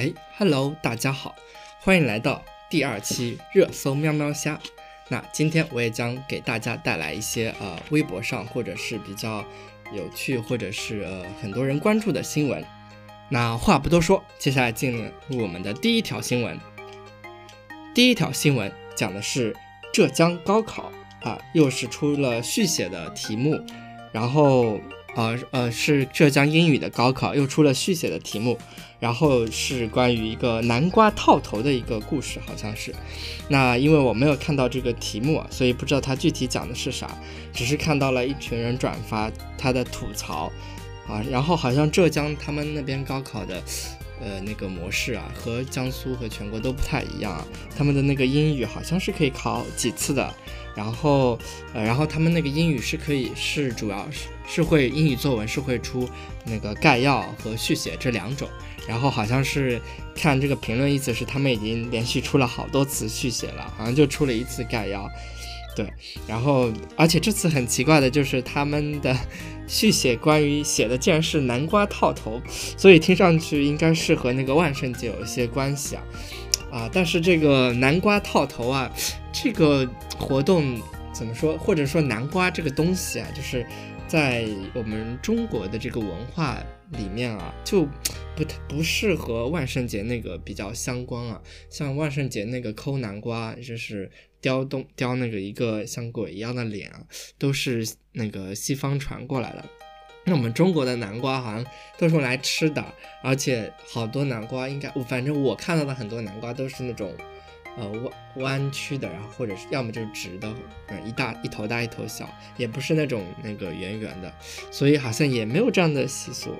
哎，Hello，大家好，欢迎来到第二期热搜喵喵虾。那今天我也将给大家带来一些呃微博上或者是比较有趣或者是呃很多人关注的新闻。那话不多说，接下来进入我们的第一条新闻。第一条新闻讲的是浙江高考啊，又是出了续写的题目，然后。呃呃，是浙江英语的高考又出了续写的题目，然后是关于一个南瓜套头的一个故事，好像是。那因为我没有看到这个题目，所以不知道它具体讲的是啥，只是看到了一群人转发他的吐槽啊，然后好像浙江他们那边高考的。呃，那个模式啊，和江苏和全国都不太一样。他们的那个英语好像是可以考几次的，然后，呃，然后他们那个英语是可以是主要是是会英语作文是会出那个概要和续写这两种。然后好像是看这个评论，意思是他们已经连续出了好多次续写了，好像就出了一次概要。对，然后而且这次很奇怪的就是他们的 续写关于写的竟然是南瓜套头，所以听上去应该是和那个万圣节有一些关系啊啊！但是这个南瓜套头啊，这个活动怎么说？或者说南瓜这个东西啊，就是在我们中国的这个文化里面啊，就不不适合万圣节那个比较相关啊，像万圣节那个抠南瓜就是。雕东雕那个一个像鬼一样的脸啊，都是那个西方传过来的。那我们中国的南瓜好像都是用来吃的，而且好多南瓜应该，反正我看到的很多南瓜都是那种呃弯弯曲的，然后或者是要么就是直的，嗯一大一头大一头小，也不是那种那个圆圆的，所以好像也没有这样的习俗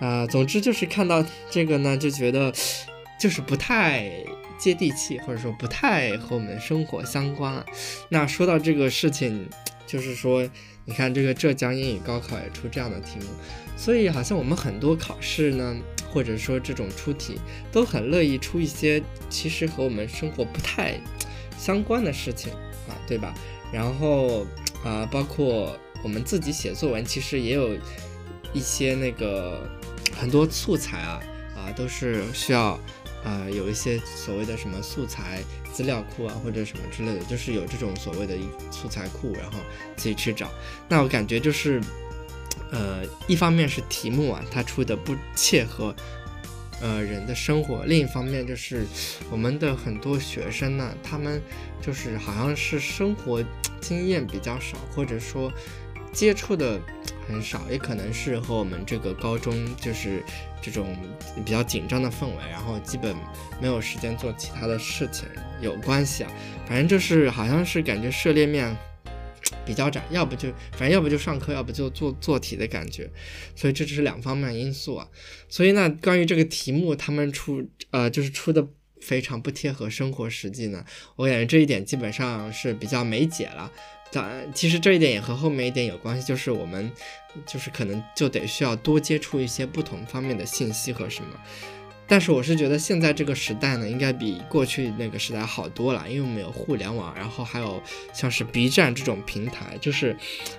啊。总之就是看到这个呢，就觉得就是不太。接地气，或者说不太和我们生活相关啊。那说到这个事情，就是说，你看这个浙江英语高考也出这样的题目，所以好像我们很多考试呢，或者说这种出题，都很乐意出一些其实和我们生活不太相关的事情啊，对吧？然后啊，包括我们自己写作文，其实也有一些那个很多素材啊啊，都是需要。呃，有一些所谓的什么素材资料库啊，或者什么之类的，就是有这种所谓的素材库，然后自己去找。那我感觉就是，呃，一方面是题目啊，它出的不切合呃人的生活；另一方面就是我们的很多学生呢，他们就是好像是生活经验比较少，或者说接触的很少，也可能是和我们这个高中就是。这种比较紧张的氛围，然后基本没有时间做其他的事情，有关系啊。反正就是好像是感觉涉猎面比较窄，要不就反正要不就上课，要不就做做题的感觉。所以这只是两方面因素啊。所以呢，关于这个题目，他们出呃就是出的非常不贴合生活实际呢，我感觉这一点基本上是比较没解了。但其实这一点也和后面一点有关系，就是我们就是可能就得需要多接触一些不同方面的信息和什么。但是我是觉得现在这个时代呢，应该比过去那个时代好多了，因为我们有互联网，然后还有像是 B 站这种平台，就是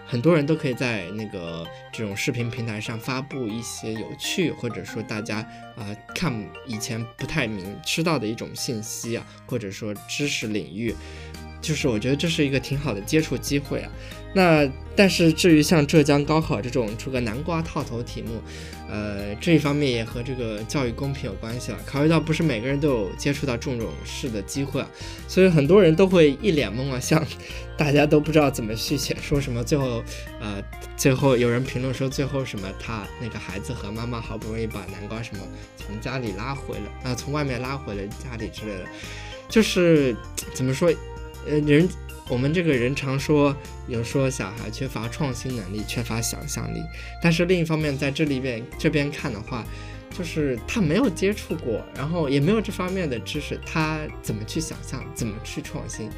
很多人都可以在那个这种视频平台上发布一些有趣或者说大家啊看以前不太明知道的一种信息啊，或者说知识领域。就是我觉得这是一个挺好的接触机会啊，那但是至于像浙江高考这种出个南瓜套头题目，呃，这一方面也和这个教育公平有关系了。考虑到不是每个人都有接触到这种试的机会啊，所以很多人都会一脸懵啊，像大家都不知道怎么续写，说什么最后，呃，最后有人评论说最后什么他那个孩子和妈妈好不容易把南瓜什么从家里拉回了，啊，从外面拉回了家里之类的，就是怎么说？呃，人，我们这个人常说，有说小孩缺乏创新能力，缺乏想象力。但是另一方面，在这里边这边看的话，就是他没有接触过，然后也没有这方面的知识，他怎么去想象，怎么去创新？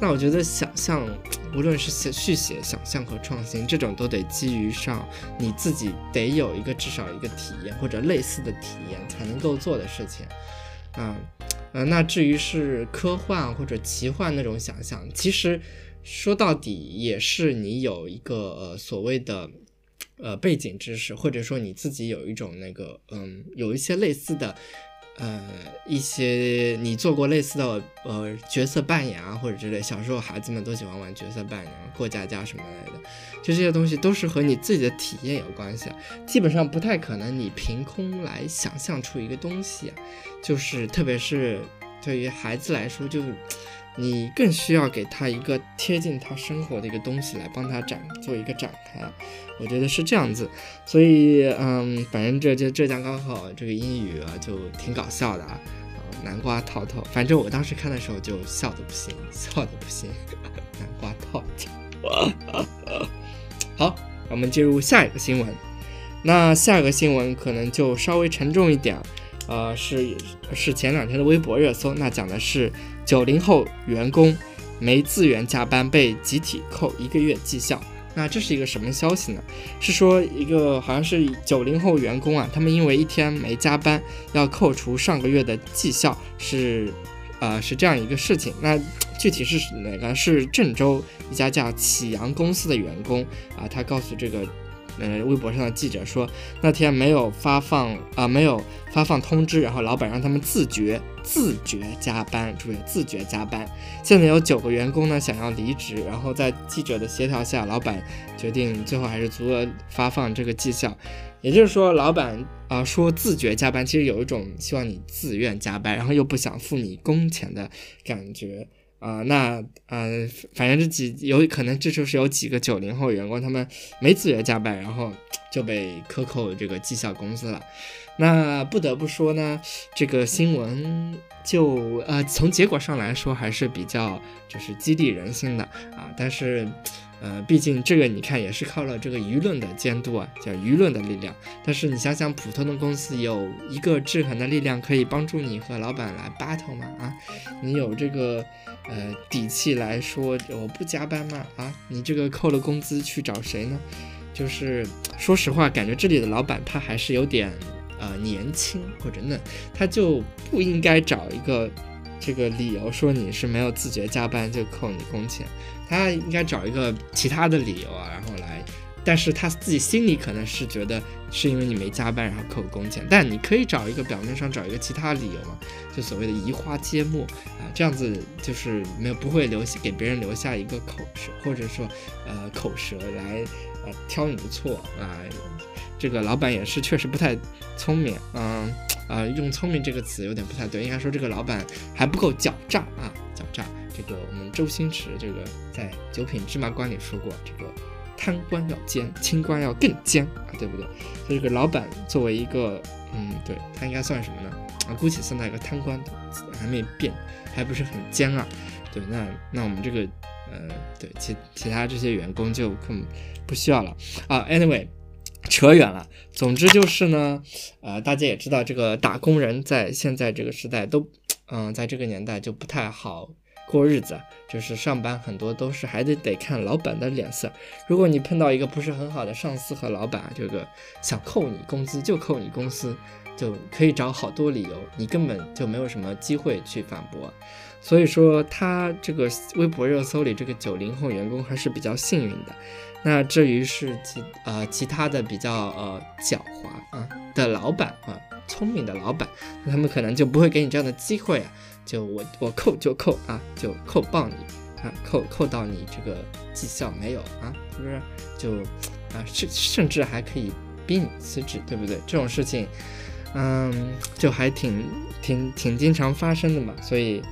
那我觉得想象，无论是写续写、想象和创新，这种都得基于上你自己得有一个至少一个体验或者类似的体验才能够做的事情，嗯。呃，那至于是科幻或者奇幻那种想象，其实说到底也是你有一个呃所谓的呃背景知识，或者说你自己有一种那个嗯有一些类似的呃，一些你做过类似的呃角色扮演啊，或者之类，小时候孩子们都喜欢玩角色扮演、过家家什么类的，就这些东西都是和你自己的体验有关系啊。基本上不太可能你凭空来想象出一个东西啊，就是特别是对于孩子来说，就你更需要给他一个贴近他生活的一个东西来帮他展做一个展开。我觉得是这样子，所以嗯，反正这这浙江高考这个英语啊，就挺搞笑的啊，南瓜套套，反正我当时看的时候就笑的不行，笑的不行，南瓜套套。好，我们进入下一个新闻，那下一个新闻可能就稍微沉重一点，呃，是是前两天的微博热搜，那讲的是九零后员工没自愿加班被集体扣一个月绩效。那这是一个什么消息呢？是说一个好像是九零后员工啊，他们因为一天没加班，要扣除上个月的绩效，是，呃，是这样一个事情。那具体是哪个？是郑州一家叫启阳公司的员工啊，他告诉这个。呃，微博上的记者说，那天没有发放啊，没有发放通知，然后老板让他们自觉自觉加班，注意自觉加班。现在有九个员工呢想要离职，然后在记者的协调下，老板决定最后还是足额发放这个绩效。也就是说，老板啊说自觉加班，其实有一种希望你自愿加班，然后又不想付你工钱的感觉。啊，那呃，反正这几有可能这就是有几个九零后员工，他们没自觉加班，然后就被克扣这个绩效工资了。那不得不说呢，这个新闻就呃从结果上来说还是比较就是激励人心的啊，但是。呃，毕竟这个你看也是靠了这个舆论的监督啊，叫舆论的力量。但是你想想，普通的公司有一个制衡的力量可以帮助你和老板来 battle 吗？啊，你有这个呃底气来说我不加班吗？啊，你这个扣了工资去找谁呢？就是说实话，感觉这里的老板他还是有点呃年轻或者嫩，他就不应该找一个这个理由说你是没有自觉加班就扣你工钱。他应该找一个其他的理由啊，然后来，但是他自己心里可能是觉得是因为你没加班，然后扣工钱。但你可以找一个表面上找一个其他理由嘛，就所谓的移花接木啊，这样子就是没有不会留给别人留下一个口舌，或者说呃口舌来呃挑你的错啊。这个老板也是确实不太聪明，嗯啊，用聪明这个词有点不太对，应该说这个老板还不够狡诈啊，狡诈。这个我们周星驰这个在《九品芝麻官》里说过，这个贪官要奸，清官要更奸啊，对不对？所以这个老板作为一个，嗯，对他应该算什么呢？啊，姑且算他一个贪官，还没变，还不是很奸啊。对，那那我们这个，呃，对其其他这些员工就更不需要了啊。Anyway，扯远了。总之就是呢，呃，大家也知道，这个打工人在现在这个时代都，嗯，在这个年代就不太好。过日子就是上班，很多都是还得得看老板的脸色。如果你碰到一个不是很好的上司和老板，这个想扣你工资就扣你工资，就可以找好多理由，你根本就没有什么机会去反驳。所以说，他这个微博热搜里这个九零后员工还是比较幸运的。那至于是其呃其他的比较呃狡猾啊的老板啊，聪明的老板，他们可能就不会给你这样的机会啊。就我我扣就扣啊，就扣爆你啊，扣扣到你这个绩效没有啊，是不是？就啊，甚甚至还可以逼你辞职，对不对？这种事情，嗯，就还挺挺挺经常发生的嘛，所以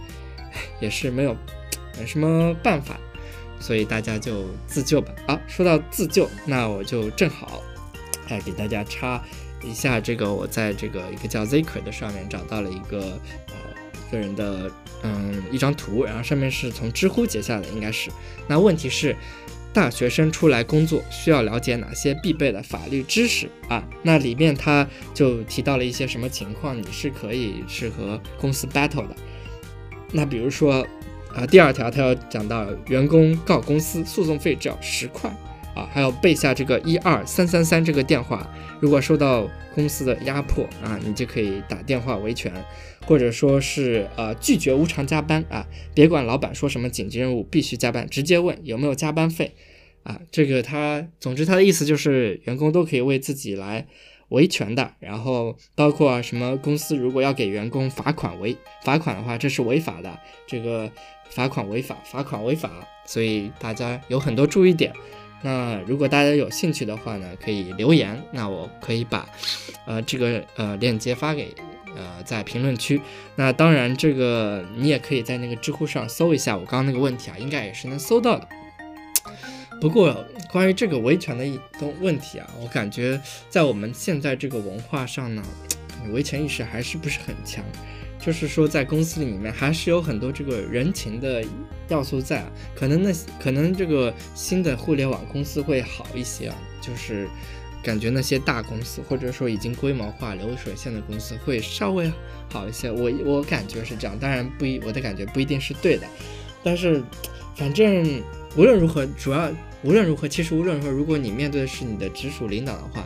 也是没有没什么办法，所以大家就自救吧。啊，说到自救，那我就正好哎给大家插一下这个，我在这个一个叫 Zikr 的上面找到了一个呃。个人的嗯一张图，然后上面是从知乎截下的，应该是。那问题是，大学生出来工作需要了解哪些必备的法律知识啊？那里面他就提到了一些什么情况，你是可以是和公司 battle 的。那比如说啊，第二条他要讲到员工告公司诉讼费只要十块啊，还要背下这个一二三三三这个电话。如果受到公司的压迫啊，你就可以打电话维权，或者说是呃拒绝无偿加班啊，别管老板说什么紧急任务必须加班，直接问有没有加班费啊。这个他，总之他的意思就是员工都可以为自己来维权的，然后包括什么公司如果要给员工罚款违罚款的话，这是违法的，这个罚款违法，罚款违法，所以大家有很多注意点。那如果大家有兴趣的话呢，可以留言，那我可以把呃这个呃链接发给呃在评论区。那当然，这个你也可以在那个知乎上搜一下我刚刚那个问题啊，应该也是能搜到的。不过，关于这个维权的一个问题啊，我感觉在我们现在这个文化上呢，维权意识还是不是很强。就是说，在公司里面还是有很多这个人情的要素在啊。可能那可能这个新的互联网公司会好一些啊，就是感觉那些大公司或者说已经规模化、流水线的公司会稍微好一些。我我感觉是这样，当然不一，我的感觉不一定是对的，但是反正无论如何，主要。无论如何，其实无论如何，如果你面对的是你的直属领导的话，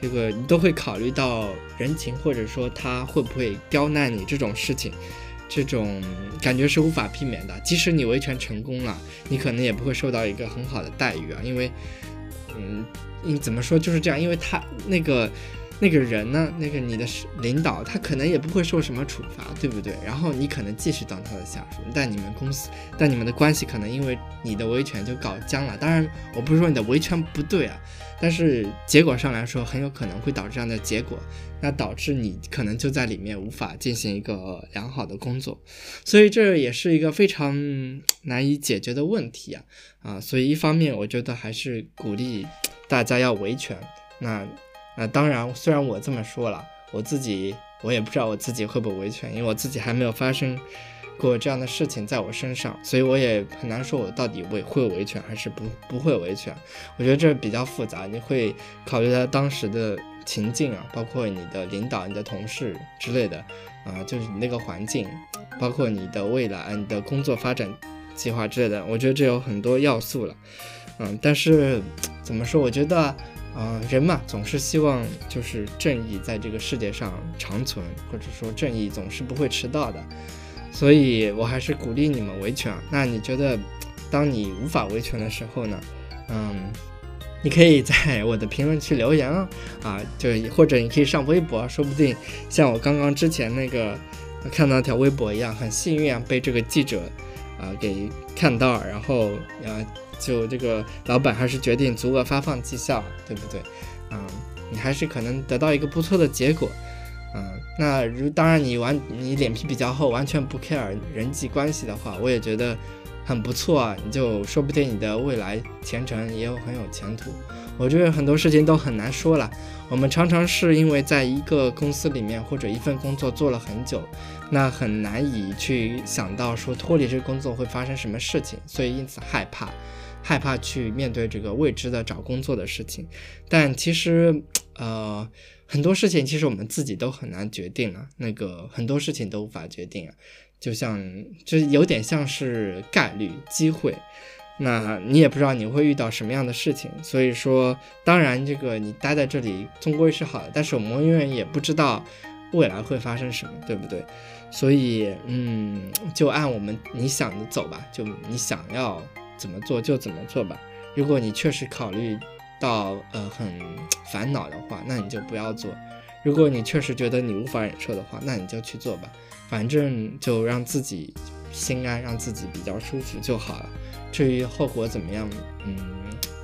这个你都会考虑到人情，或者说他会不会刁难你这种事情，这种感觉是无法避免的。即使你维权成功了，你可能也不会受到一个很好的待遇啊，因为，嗯，你怎么说就是这样，因为他那个。那个人呢？那个你的领导，他可能也不会受什么处罚，对不对？然后你可能继续当他的下属，但你们公司，但你们的关系可能因为你的维权就搞僵了。当然，我不是说你的维权不对啊，但是结果上来说，很有可能会导致这样的结果，那导致你可能就在里面无法进行一个良好的工作，所以这也是一个非常难以解决的问题啊啊！所以一方面，我觉得还是鼓励大家要维权，那。那当然，虽然我这么说了，我自己我也不知道我自己会不会维权，因为我自己还没有发生过这样的事情在我身上，所以我也很难说我到底维会维权还是不不会维权。我觉得这比较复杂，你会考虑到当时的情境啊，包括你的领导、你的同事之类的啊，就是你那个环境，包括你的未来、你的工作发展计划之类的，我觉得这有很多要素了。嗯，但是 怎么说？我觉得。啊，人嘛，总是希望就是正义在这个世界上长存，或者说正义总是不会迟到的，所以我还是鼓励你们维权。那你觉得，当你无法维权的时候呢？嗯，你可以在我的评论区留言啊，啊，就或者你可以上微博，说不定像我刚刚之前那个看到条微博一样，很幸运啊，被这个记者啊给看到，然后啊。就这个老板还是决定足额发放绩效，对不对？嗯，你还是可能得到一个不错的结果。嗯，那如当然你完你脸皮比较厚，完全不 care 人际关系的话，我也觉得很不错啊。你就说不定你的未来前程也有很有前途。我觉得很多事情都很难说了。我们常常是因为在一个公司里面或者一份工作做了很久，那很难以去想到说脱离这个工作会发生什么事情，所以因此害怕。害怕去面对这个未知的找工作的事情，但其实，呃，很多事情其实我们自己都很难决定啊。那个很多事情都无法决定啊，就像就有点像是概率、机会，那你也不知道你会遇到什么样的事情。所以说，当然这个你待在这里终归是好的，但是我们永远也不知道未来会发生什么，对不对？所以，嗯，就按我们你想的走吧，就你想要。怎么做就怎么做吧。如果你确实考虑到呃很 烦恼的话，那你就不要做；如果你确实觉得你无法忍受的话，那你就去做吧。反正就让自己心安，让自己比较舒服就好了。至于后果怎么样，嗯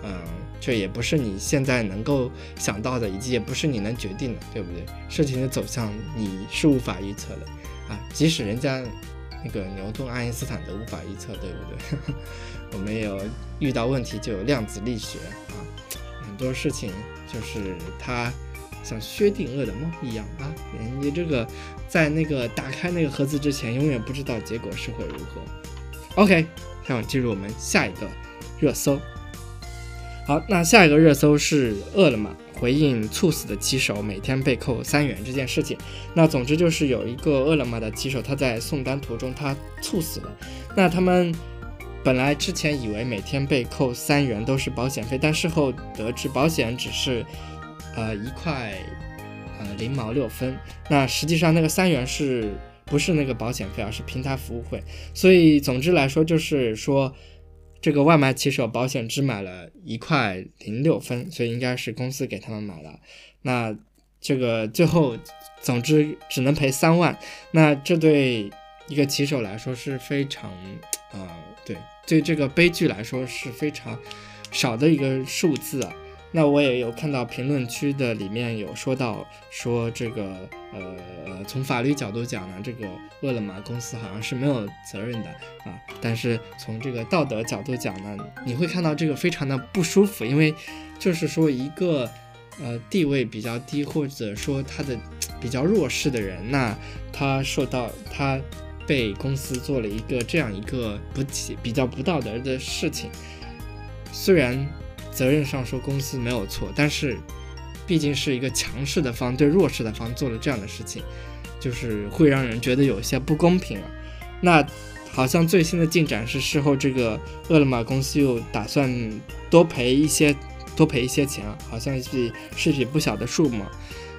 嗯，这也不是你现在能够想到的，以及也不是你能决定的，对不对？事情的走向你是无法预测的啊，即使人家那个牛顿、爱因斯坦都无法预测，对不对？我们有遇到问题就有量子力学啊，很多事情就是它像薛定谔的猫一样啊，你这个在那个打开那个盒子之前，永远不知道结果是会如何。OK，那我们进入我们下一个热搜。好，那下一个热搜是饿了么回应猝死的骑手每天被扣三元这件事情。那总之就是有一个饿了么的骑手，他在送单途中他猝死了。那他们。本来之前以为每天被扣三元都是保险费，但事后得知保险只是，呃一块，呃零毛六分。那实际上那个三元是不是那个保险费而是平台服务费。所以总之来说就是说，这个外卖骑手保险只买了一块零六分，所以应该是公司给他们买了。那这个最后，总之只能赔三万，那这对一个骑手来说是非常，啊，对，对这个悲剧来说是非常少的一个数字啊。那我也有看到评论区的里面有说到说这个呃从法律角度讲呢，这个饿了么公司好像是没有责任的啊，但是从这个道德角度讲呢，你会看到这个非常的不舒服，因为就是说一个呃地位比较低或者说他的比较弱势的人，那他受到他被公司做了一个这样一个不起比较不道德的事情，虽然。责任上说公司没有错，但是毕竟是一个强势的方对弱势的方做了这样的事情，就是会让人觉得有些不公平啊。那好像最新的进展是，事后这个饿了么公司又打算多赔一些多赔一些钱啊，好像是是笔不小的数目，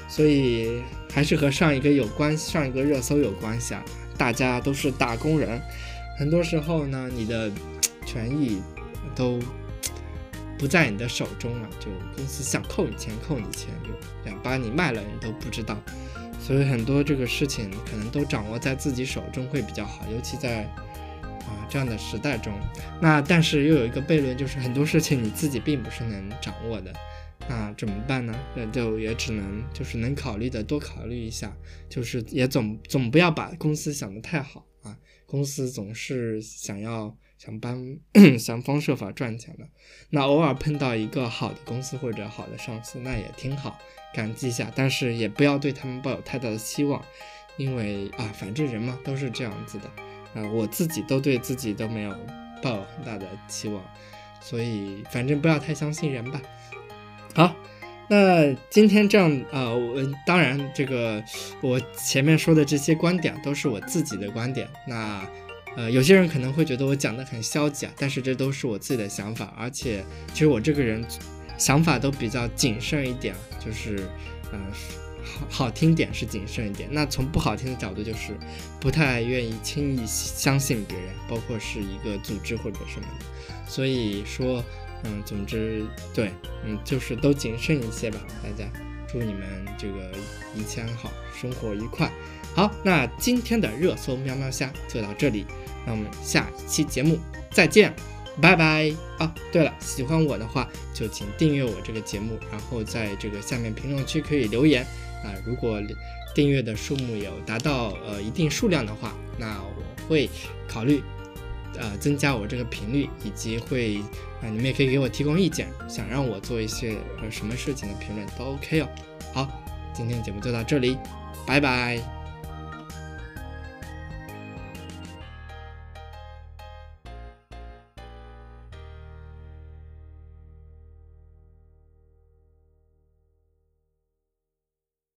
所以还是和上一个有关上一个热搜有关系啊。大家都是打工人，很多时候呢，你的权益都。不在你的手中了，就公司想扣你钱，扣你钱，就想把你卖了，你都不知道。所以很多这个事情可能都掌握在自己手中会比较好，尤其在啊这样的时代中。那但是又有一个悖论，就是很多事情你自己并不是能掌握的，那怎么办呢？那就也只能就是能考虑的多考虑一下，就是也总总不要把公司想得太好啊。公司总是想要。想帮想方设法赚钱的，那偶尔碰到一个好的公司或者好的上司，那也挺好，感激一下。但是也不要对他们抱有太大的期望，因为啊，反正人嘛都是这样子的。啊，我自己都对自己都没有抱有很大的期望，所以反正不要太相信人吧。好，那今天这样啊，我当然这个我前面说的这些观点都是我自己的观点，那。呃，有些人可能会觉得我讲的很消极啊，但是这都是我自己的想法，而且其实我这个人想法都比较谨慎一点，就是，呃，好好听点是谨慎一点。那从不好听的角度，就是不太愿意轻易相信别人，包括是一个组织或者什么的。所以说，嗯，总之，对，嗯，就是都谨慎一些吧，大家。祝你们这个一切安好，生活愉快。好，那今天的热搜喵喵虾就到这里。那我们下一期节目再见，拜拜啊！对了，喜欢我的话就请订阅我这个节目，然后在这个下面评论区可以留言啊。如果订阅的数目有达到呃一定数量的话，那我会考虑呃增加我这个频率，以及会啊你们也可以给我提供意见，想让我做一些呃什么事情的评论都 OK 哦。好，今天节目就到这里，拜拜。